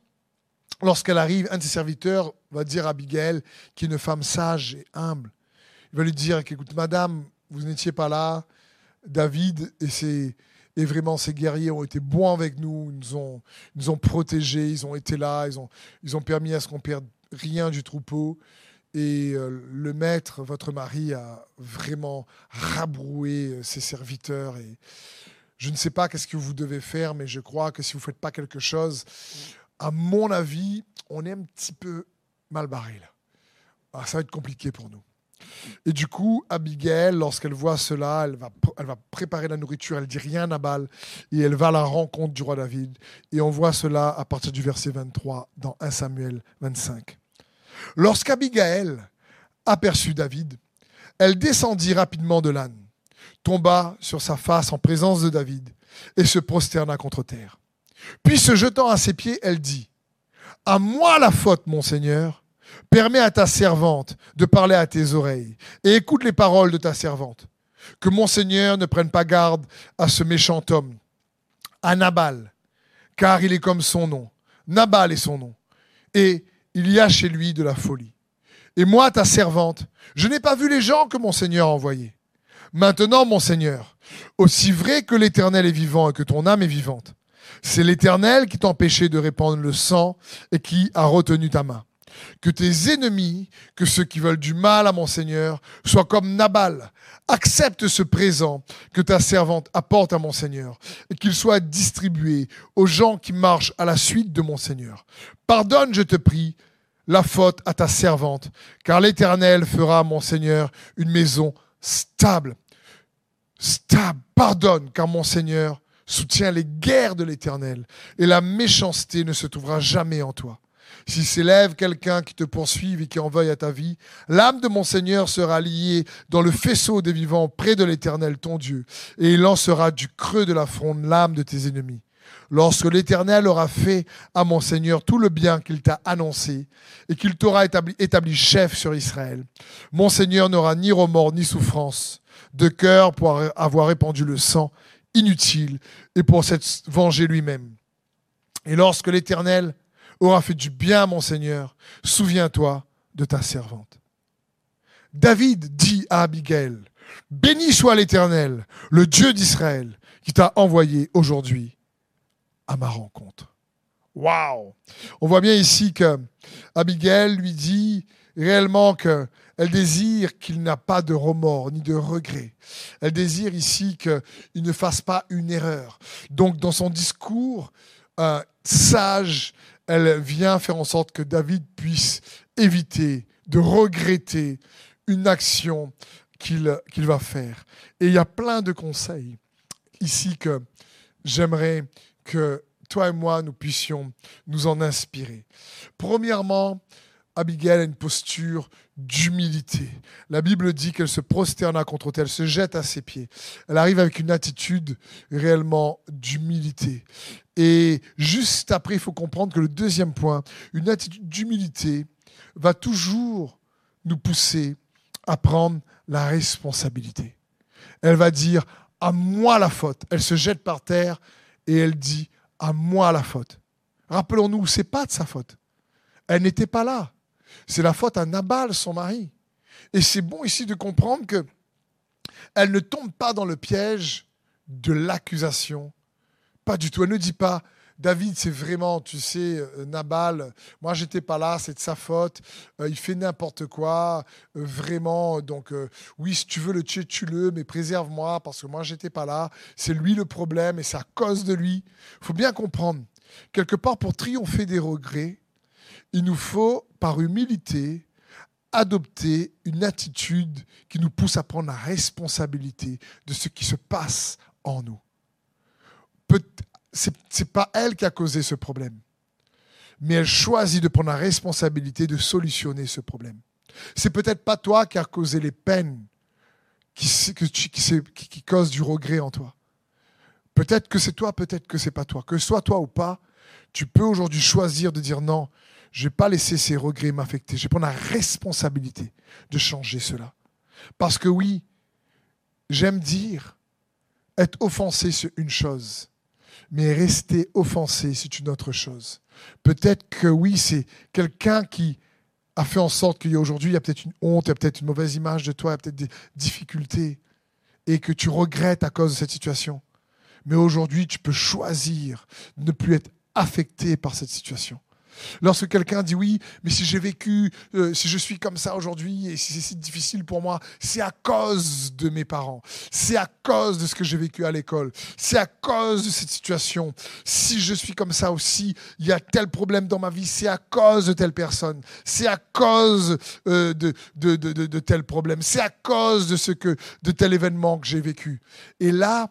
lorsqu'elle arrive, un de ses serviteurs va dire à Abigail, qui est une femme sage et humble, il va lui dire, écoute, madame, vous n'étiez pas là, David et, ses, et vraiment ses guerriers ont été bons avec nous, ils nous ont, protégés, ils ont été là, ils ont, ils ont permis à ce qu'on perde rien du troupeau. Et euh, le maître, votre mari, a vraiment rabroué euh, ses serviteurs. Et je ne sais pas qu'est-ce que vous devez faire, mais je crois que si vous ne faites pas quelque chose, à mon avis, on est un petit peu mal barré là. Ah, ça va être compliqué pour nous. Et du coup, Abigail, lorsqu'elle voit cela, elle va, préparer la nourriture, elle dit rien à Baal, et elle va à la rencontre du roi David. Et on voit cela à partir du verset 23 dans 1 Samuel 25. Lorsqu'Abigail aperçut David, elle descendit rapidement de l'âne, tomba sur sa face en présence de David, et se prosterna contre terre. Puis se jetant à ses pieds, elle dit, À moi la faute, mon Seigneur. Permets à ta servante de parler à tes oreilles et écoute les paroles de ta servante. Que mon Seigneur ne prenne pas garde à ce méchant homme, à Nabal, car il est comme son nom. Nabal est son nom. Et il y a chez lui de la folie. Et moi, ta servante, je n'ai pas vu les gens que mon Seigneur a envoyés. Maintenant, mon Seigneur, aussi vrai que l'Éternel est vivant et que ton âme est vivante, c'est l'Éternel qui t'empêchait de répandre le sang et qui a retenu ta main. Que tes ennemis, que ceux qui veulent du mal à mon Seigneur, soient comme Nabal. Accepte ce présent que ta servante apporte à mon Seigneur et qu'il soit distribué aux gens qui marchent à la suite de mon Seigneur. Pardonne, je te prie, la faute à ta servante, car l'Éternel fera à mon Seigneur une maison stable. Stable, pardonne, car mon Seigneur soutient les guerres de l'Éternel, et la méchanceté ne se trouvera jamais en toi. S'il s'élève quelqu'un qui te poursuive et qui en veuille à ta vie, l'âme de mon Seigneur sera liée dans le faisceau des vivants près de l'Éternel ton Dieu, et il lancera du creux de la fronde l'âme de tes ennemis. Lorsque l'Éternel aura fait à mon Seigneur tout le bien qu'il t'a annoncé, et qu'il t'aura établi, établi chef sur Israël, mon Seigneur n'aura ni remords ni souffrance de cœur pour avoir répandu le sang inutile et pour s'être vengé lui-même. Et lorsque l'Éternel aura fait du bien à mon Seigneur, souviens-toi de ta servante. David dit à Abigail, Béni soit l'Éternel, le Dieu d'Israël, qui t'a envoyé aujourd'hui à ma rencontre. Waouh On voit bien ici que Abigail lui dit réellement qu'elle Elle désire qu'il n'a pas de remords ni de regrets. Elle désire ici qu'il ne fasse pas une erreur. Donc dans son discours sage, elle vient faire en sorte que David puisse éviter de regretter une action qu'il va faire. Et il y a plein de conseils ici que j'aimerais que toi et moi, nous puissions nous en inspirer. Premièrement, Abigail a une posture d'humilité. La Bible dit qu'elle se prosterna contre elle, se jette à ses pieds. Elle arrive avec une attitude réellement d'humilité. Et juste après, il faut comprendre que le deuxième point, une attitude d'humilité va toujours nous pousser à prendre la responsabilité. Elle va dire à moi la faute. Elle se jette par terre et elle dit à moi la faute. Rappelons-nous, c'est pas de sa faute. Elle n'était pas là. C'est la faute à Nabal, son mari. Et c'est bon ici de comprendre que elle ne tombe pas dans le piège de l'accusation. Pas du tout. Elle ne dit pas David, c'est vraiment, tu sais, euh, Nabal, moi j'étais pas là, c'est de sa faute, euh, il fait n'importe quoi, euh, vraiment, donc oui, si tu veux le tuer, tue-le, mais préserve-moi parce que moi j'étais pas là, c'est lui le problème et c'est à cause de lui. Il faut bien comprendre, quelque part pour triompher des regrets, il nous faut, par humilité, adopter une attitude qui nous pousse à prendre la responsabilité de ce qui se passe en nous. C'est n'est pas elle qui a causé ce problème. Mais elle choisit de prendre la responsabilité de solutionner ce problème. C'est peut-être pas toi qui a causé les peines qui, causent du regret en toi. Peut-être que c'est toi, peut-être que c'est pas toi. Que ce soit toi ou pas, tu peux aujourd'hui choisir de dire non, je vais pas laisser ces regrets m'affecter. Je vais prendre la responsabilité de changer cela. Parce que oui, j'aime dire, être offensé, c'est une chose mais rester offensé, c'est une autre chose. Peut-être que oui, c'est quelqu'un qui a fait en sorte qu'aujourd'hui, il y a peut-être une honte, il y a peut-être une mauvaise image de toi, il y a peut-être des difficultés, et que tu regrettes à cause de cette situation. Mais aujourd'hui, tu peux choisir de ne plus être affecté par cette situation. Lorsque quelqu'un dit oui, mais si j'ai vécu, euh, si je suis comme ça aujourd'hui et si c'est difficile pour moi, c'est à cause de mes parents, c'est à cause de ce que j'ai vécu à l'école, c'est à cause de cette situation. Si je suis comme ça aussi, il y a tel problème dans ma vie, c'est à cause de telle personne, c'est à cause euh, de, de, de, de tel problème, c'est à cause de, ce que, de tel événement que j'ai vécu. Et là,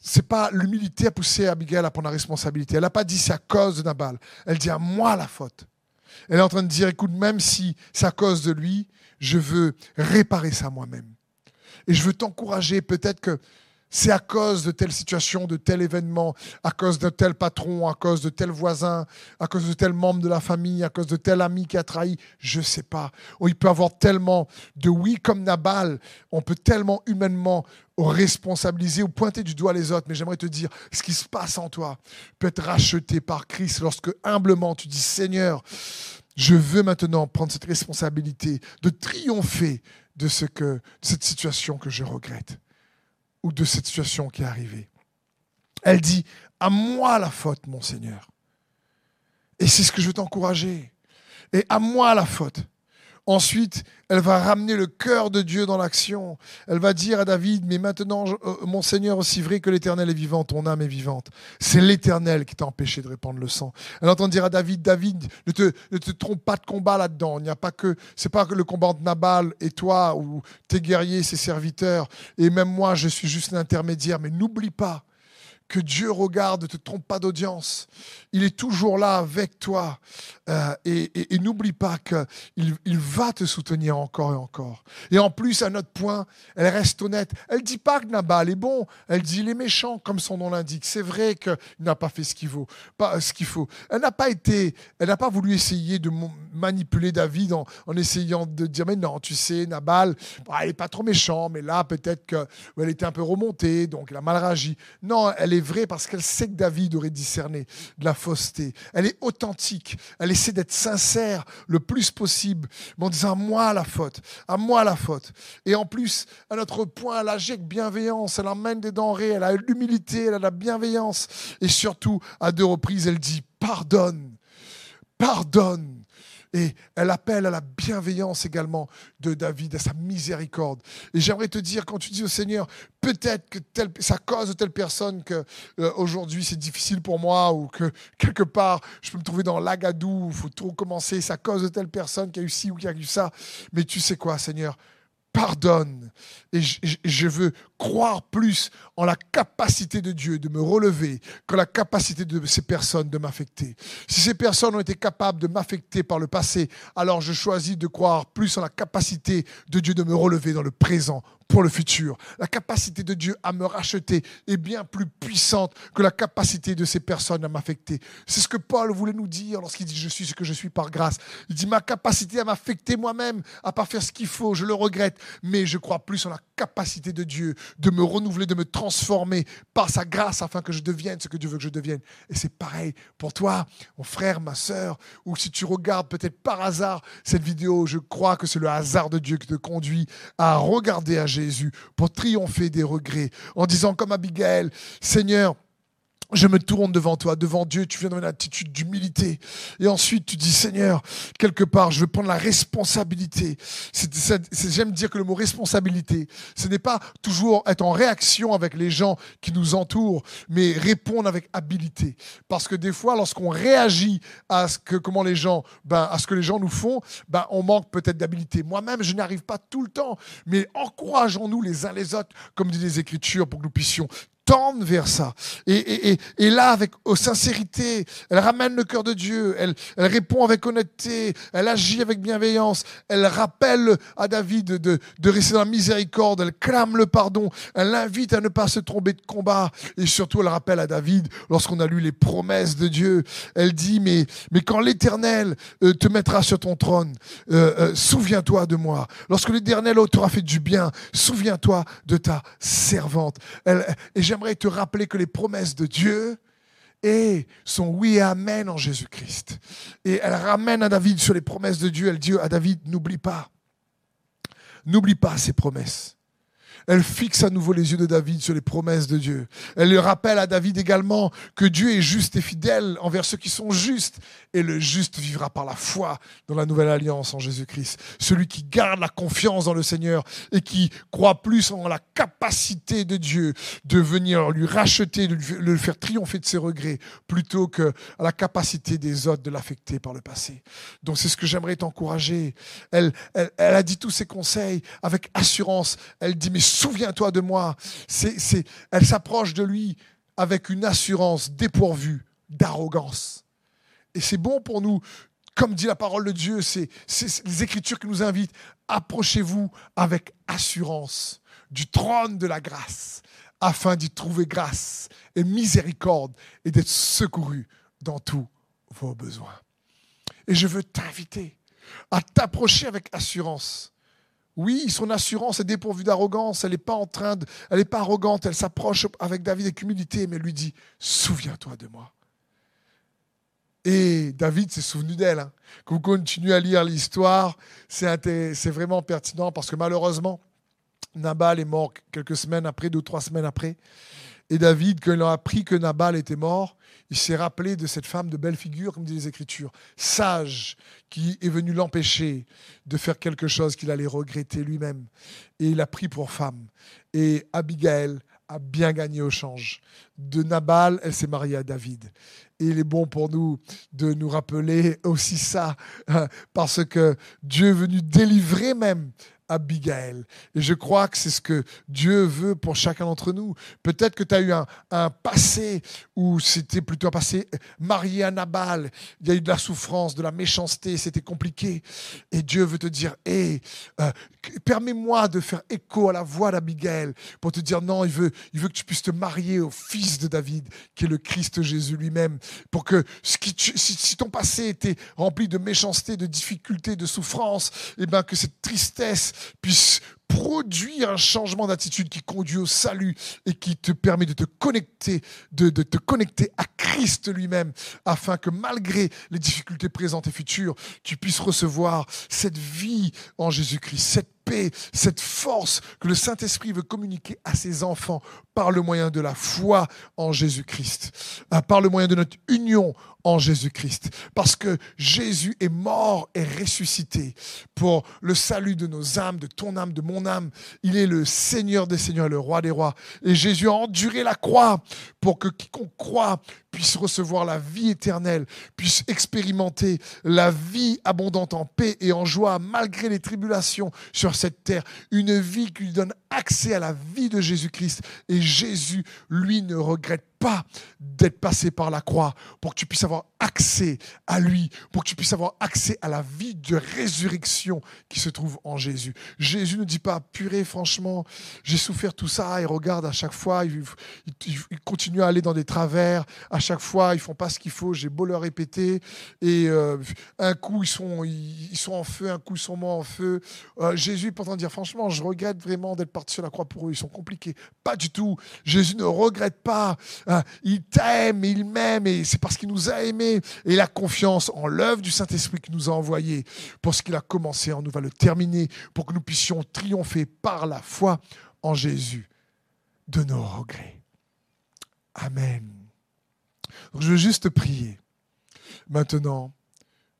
c'est pas l'humilité à pousser Abigail à prendre la responsabilité. Elle n'a pas dit c'est à cause de Nabal. Elle dit à moi la faute. Elle est en train de dire écoute, même si c'est à cause de lui, je veux réparer ça moi-même. Et je veux t'encourager, peut-être que c'est à cause de telle situation, de tel événement, à cause de tel patron, à cause de tel voisin, à cause de tel membre de la famille, à cause de tel ami qui a trahi, je ne sais pas. il peut avoir tellement de oui comme Nabal, on peut tellement humainement responsabiliser ou pointer du doigt les autres, mais j'aimerais te dire, ce qui se passe en toi peut être racheté par Christ lorsque humblement tu dis, Seigneur, je veux maintenant prendre cette responsabilité de triompher de, ce que, de cette situation que je regrette ou de cette situation qui est arrivée. Elle dit, à moi la faute, mon Seigneur. Et c'est ce que je veux t'encourager. Et à moi la faute. Ensuite, elle va ramener le cœur de Dieu dans l'action. Elle va dire à David, mais maintenant, euh, mon Seigneur, aussi vrai que l'Éternel est vivant, ton âme est vivante. C'est l'Éternel qui t'a empêché de répandre le sang. Elle entend dire à David, David, ne te, ne te trompe pas de combat là-dedans. Il n'y a pas que, c'est pas que le combat entre Nabal et toi, ou tes guerriers, ses serviteurs, et même moi, je suis juste l'intermédiaire. Mais n'oublie pas que Dieu regarde, ne te trompe pas d'audience. Il est toujours là avec toi. Euh, et, n'oublie pas qu'il il va te soutenir encore et encore. Et en plus, à notre point, elle reste honnête. Elle dit pas que Nabal est bon. Elle dit il est méchant, comme son nom l'indique. C'est vrai qu'il n'a pas fait ce qu'il faut. Qu'il. Elle n'a pas été, elle n'a pas voulu essayer de manipuler David en, essayant de dire mais non, tu sais, Nabal, bah, il est pas trop méchant, mais là peut-être qu'elle était un peu remontée, donc elle a mal réagi. Non, elle est vraie parce qu'elle sait que David aurait discerné de la fausseté. Elle est authentique. Elle essaie d'être sincère le plus possible, en disant à moi la faute, à moi la faute. Et en plus, à notre point, elle agit bienveillance. Elle emmène des denrées. Elle a l'humilité, elle a la bienveillance. Et surtout, à deux reprises, elle dit pardonne, pardonne. Et elle appelle à la bienveillance également de David, à sa miséricorde. Et j'aimerais te dire, quand tu dis au Seigneur, peut-être que ça cause telle personne que euh, aujourd'hui c'est difficile pour moi ou que quelque part je peux me trouver dans l'agadou, il faut tout recommencer, ça cause telle personne qui a eu ci ou qui a eu ça. Mais tu sais quoi, Seigneur, pardonne. Et je, veux croire plus en la capacité de Dieu de me relever que la capacité de ces personnes de m'affecter. Si ces personnes ont été capables de m'affecter par le passé, alors je choisis de croire plus en la capacité de Dieu de me relever dans le présent pour le futur. La capacité de Dieu à me racheter est bien plus puissante que la capacité de ces personnes à m'affecter. C'est ce que Paul voulait nous dire lorsqu'il dit je suis ce que je suis par grâce. Il dit ma capacité à m'affecter moi-même, à pas faire ce qu'il faut, je le regrette, mais je crois plus en la capacité de Dieu de me renouveler, de me transformer par sa grâce afin que je devienne ce que Dieu veut que je devienne. Et c'est pareil pour toi, mon frère, ma soeur, ou si tu regardes peut-être par hasard cette vidéo, je crois que c'est le hasard de Dieu qui te conduit à regarder à Jésus pour triompher des regrets en disant comme Abigail, Seigneur, je me tourne devant toi, devant Dieu, tu viens dans une attitude d'humilité. Et ensuite, tu dis, Seigneur, quelque part, je veux prendre la responsabilité. J'aime dire que le mot responsabilité, ce n'est pas toujours être en réaction avec les gens qui nous entourent, mais répondre avec habilité. Parce que des fois, lorsqu'on réagit à ce que, les gens, ben, à ce que les gens nous font, ben, on manque peut-être d'habilité. Moi-même, je n'arrive pas tout le temps, mais encourageons-nous les uns les autres, comme dit les Écritures, pour que nous puissions tendre vers ça. Et, et, et, là, avec sincérité, elle ramène le cœur de Dieu, elle, elle, répond avec honnêteté, elle agit avec bienveillance, elle rappelle à David de, de rester dans la miséricorde, elle clame le pardon, elle l'invite à ne pas se tromper de combat, et surtout elle rappelle à David, lorsqu'on a lu les promesses de Dieu, elle dit, mais, mais quand l'Éternel euh, te mettra sur ton trône, euh, euh, souviens-toi de moi. Lorsque l'Éternel t'aura fait du bien, souviens-toi de ta servante. Elle, et j'aimerais te rappeler que les promesses de Dieu et sont oui et amen en Jésus-Christ. Et elle ramène à David sur les promesses de Dieu. Elle dit à David, n'oublie pas, n'oublie pas ces promesses. Elle fixe à nouveau les yeux de David sur les promesses de Dieu. Elle lui rappelle à David également que Dieu est juste et fidèle envers ceux qui sont justes. Et le juste vivra par la foi dans la nouvelle alliance en Jésus-Christ. Celui qui garde la confiance dans le Seigneur et qui croit plus en la capacité de Dieu de venir lui racheter, de le faire triompher de ses regrets, plutôt que à la capacité des autres de l'affecter par le passé. Donc c'est ce que j'aimerais t'encourager. Elle, elle, elle a dit tous ses conseils avec assurance. Elle dit, mais souviens-toi de moi. C'est, elle s'approche de lui avec une assurance dépourvue d'arrogance. Et c'est bon pour nous, comme dit la parole de Dieu, c'est, les Écritures qui nous invitent. Approchez-vous avec assurance du trône de la grâce, afin d'y trouver grâce et miséricorde et d'être secouru dans tous vos besoins. Et je veux t'inviter à t'approcher avec assurance oui, son assurance est dépourvue d'arrogance. Elle n'est pas en train elle n'est pas arrogante. Elle s'approche avec David avec humilité, mais lui dit Souviens-toi de moi. Et David s'est souvenu d'elle. Hein. Quand vous continuez à lire l'histoire, c'est vraiment pertinent parce que malheureusement, Nabal est mort quelques semaines après, deux ou trois semaines après. Et David, quand il a appris que Nabal était mort, il s'est rappelé de cette femme de belle figure, comme dit les Écritures, sage, qui est venue l'empêcher de faire quelque chose qu'il allait regretter lui-même. Et il a pris pour femme. Et Abigail a bien gagné au change. De Nabal, elle s'est mariée à David. Et il est bon pour nous de nous rappeler aussi ça, hein, parce que Dieu est venu délivrer même Abigail. Et je crois que c'est ce que Dieu veut pour chacun d'entre nous. Peut-être que tu as eu un, passé où c'était plutôt un passé marié à Nabal. Il y a eu de la souffrance, de la méchanceté, c'était compliqué. Et Dieu veut te dire, hé, euh, permets-moi de faire écho à la voix d'Abigail pour te dire, non, il veut, il veut que tu puisses te marier au fils de David, qui est le Christ Jésus lui-même. Pour que ce qui si, si, ton passé était rempli de méchanceté, de difficultés, de souffrance, et eh ben que cette tristesse puisse produire un changement d'attitude qui conduit au salut et qui te permet de te connecter, de, de te connecter à Christ lui-même, afin que malgré les difficultés présentes et futures, tu puisses recevoir cette vie en Jésus-Christ, cette paix, cette force que le Saint-Esprit veut communiquer à ses enfants par le moyen de la foi en Jésus-Christ, euh, par le moyen de notre union en Jésus-Christ. Parce que Jésus est mort et ressuscité pour le salut de nos âmes, de ton âme, de mon âme. Il est le Seigneur des Seigneurs, le Roi des Rois. Et Jésus a enduré la croix pour que quiconque croit puisse recevoir la vie éternelle, puisse expérimenter la vie abondante en paix et en joie malgré les tribulations sur cette terre. Une vie qui lui donne accès à la vie de Jésus-Christ. Et Jésus, lui, ne regrette d'être passé par la croix pour que tu puisses avoir accès à lui, pour que tu puisses avoir accès à la vie de résurrection qui se trouve en Jésus. Jésus ne dit pas, purée, franchement, j'ai souffert tout ça, et regarde, à chaque fois, ils, continuent à aller dans des travers, à chaque fois, ils font pas ce qu'il faut, j'ai beau leur répéter, et euh, un coup, ils sont, ils, sont en feu, un coup, ils sont moins en feu. Euh, Jésus pourtant dire, franchement, je regrette vraiment d'être parti sur la croix pour eux, ils sont compliqués. Pas du tout. Jésus ne regrette pas. Il t'aime, il m'aime, et c'est parce qu'il nous a aimés et la confiance en l'œuvre du Saint-Esprit qui nous a envoyé pour ce qu'il a commencé en nous va le terminer, pour que nous puissions triompher par la foi en Jésus de nos regrets. Amen. je veux juste prier maintenant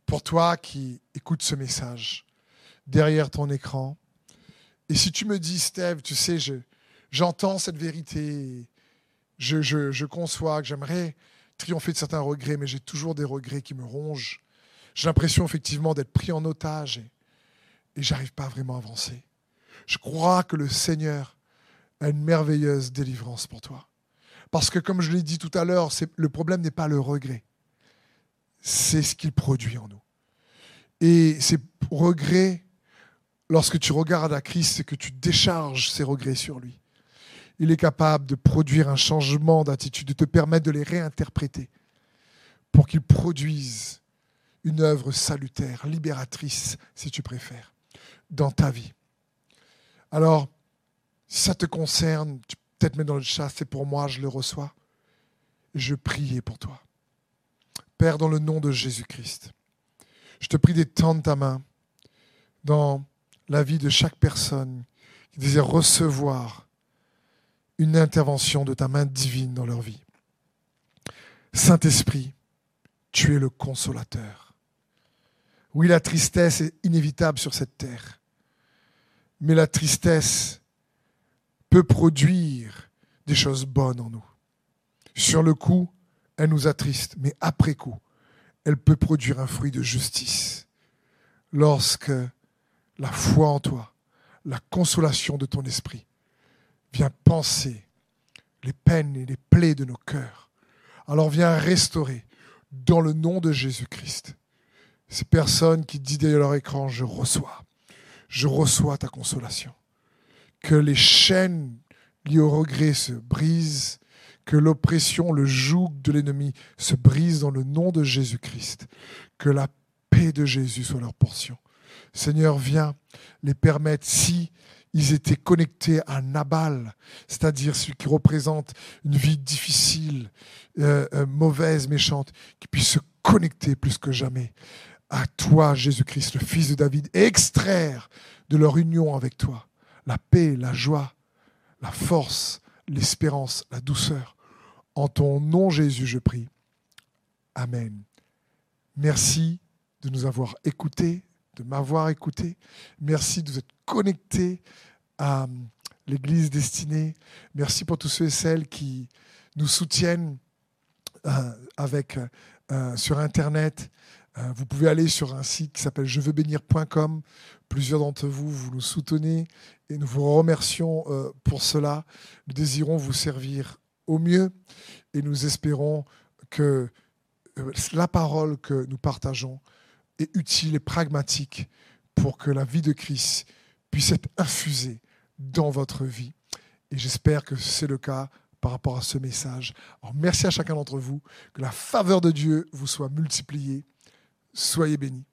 pour toi qui écoutes ce message derrière ton écran. Et si tu me dis, Steve, tu sais, j'entends cette vérité, je, conçois que j'aimerais triompher de certains regrets, mais j'ai toujours des regrets qui me rongent. J'ai l'impression effectivement d'être pris en otage et, et j'arrive pas vraiment à avancer. Je crois que le Seigneur a une merveilleuse délivrance pour toi. Parce que comme je l'ai dit tout à l'heure, le problème n'est pas le regret, c'est ce qu'il produit en nous. Et ces regrets, lorsque tu regardes à Christ, c'est que tu décharges ces regrets sur lui il est capable de produire un changement d'attitude, de te permettre de les réinterpréter pour qu'ils produisent une œuvre salutaire, libératrice, si tu préfères, dans ta vie. Alors, si ça te concerne, tu peux peut-être mettre dans le chat, c'est pour moi, je le reçois. Je prie pour toi. Père, dans le nom de Jésus-Christ, je te prie d'étendre ta main dans la vie de chaque personne qui désire recevoir une intervention de ta main divine dans leur vie. Saint-Esprit, tu es le consolateur. Oui, la tristesse est inévitable sur cette terre, mais la tristesse peut produire des choses bonnes en nous. Sur le coup, elle nous attriste, mais après coup, elle peut produire un fruit de justice. Lorsque la foi en toi, la consolation de ton esprit Viens penser les peines et les plaies de nos cœurs. Alors viens restaurer dans le nom de Jésus-Christ ces personnes qui disent derrière leur écran, je reçois, je reçois ta consolation. Que les chaînes liées au regret se brisent, que l'oppression, le joug de l'ennemi se brise dans le nom de Jésus-Christ. Que la paix de Jésus soit leur portion. Seigneur, viens les permettre, si ils étaient connectés à Nabal, c'est-à-dire celui qui représente une vie difficile, euh, euh, mauvaise, méchante, qui puisse se connecter plus que jamais à toi, Jésus-Christ, le Fils de David, et extraire de leur union avec toi la paix, la joie, la force, l'espérance, la douceur. En ton nom, Jésus, je prie. Amen. Merci de nous avoir écoutés, de m'avoir écouté. Merci de vous être connectés à euh, l'Église destinée. Merci pour tous ceux et celles qui nous soutiennent euh, avec, euh, sur Internet. vous pouvez aller sur un site qui s'appelle jeveuxbénir.com. Plusieurs d'entre vous, vous nous soutenez et nous vous remercions pour cela. Nous désirons vous servir au mieux et nous espérons que la parole que nous partageons est utile et pragmatique pour que la vie de Christ puisse être infusée dans votre vie. Et j'espère que c'est le cas par rapport à ce message. Merci à chacun d'entre vous, que la faveur de Dieu vous soit multipliée. Soyez bénis.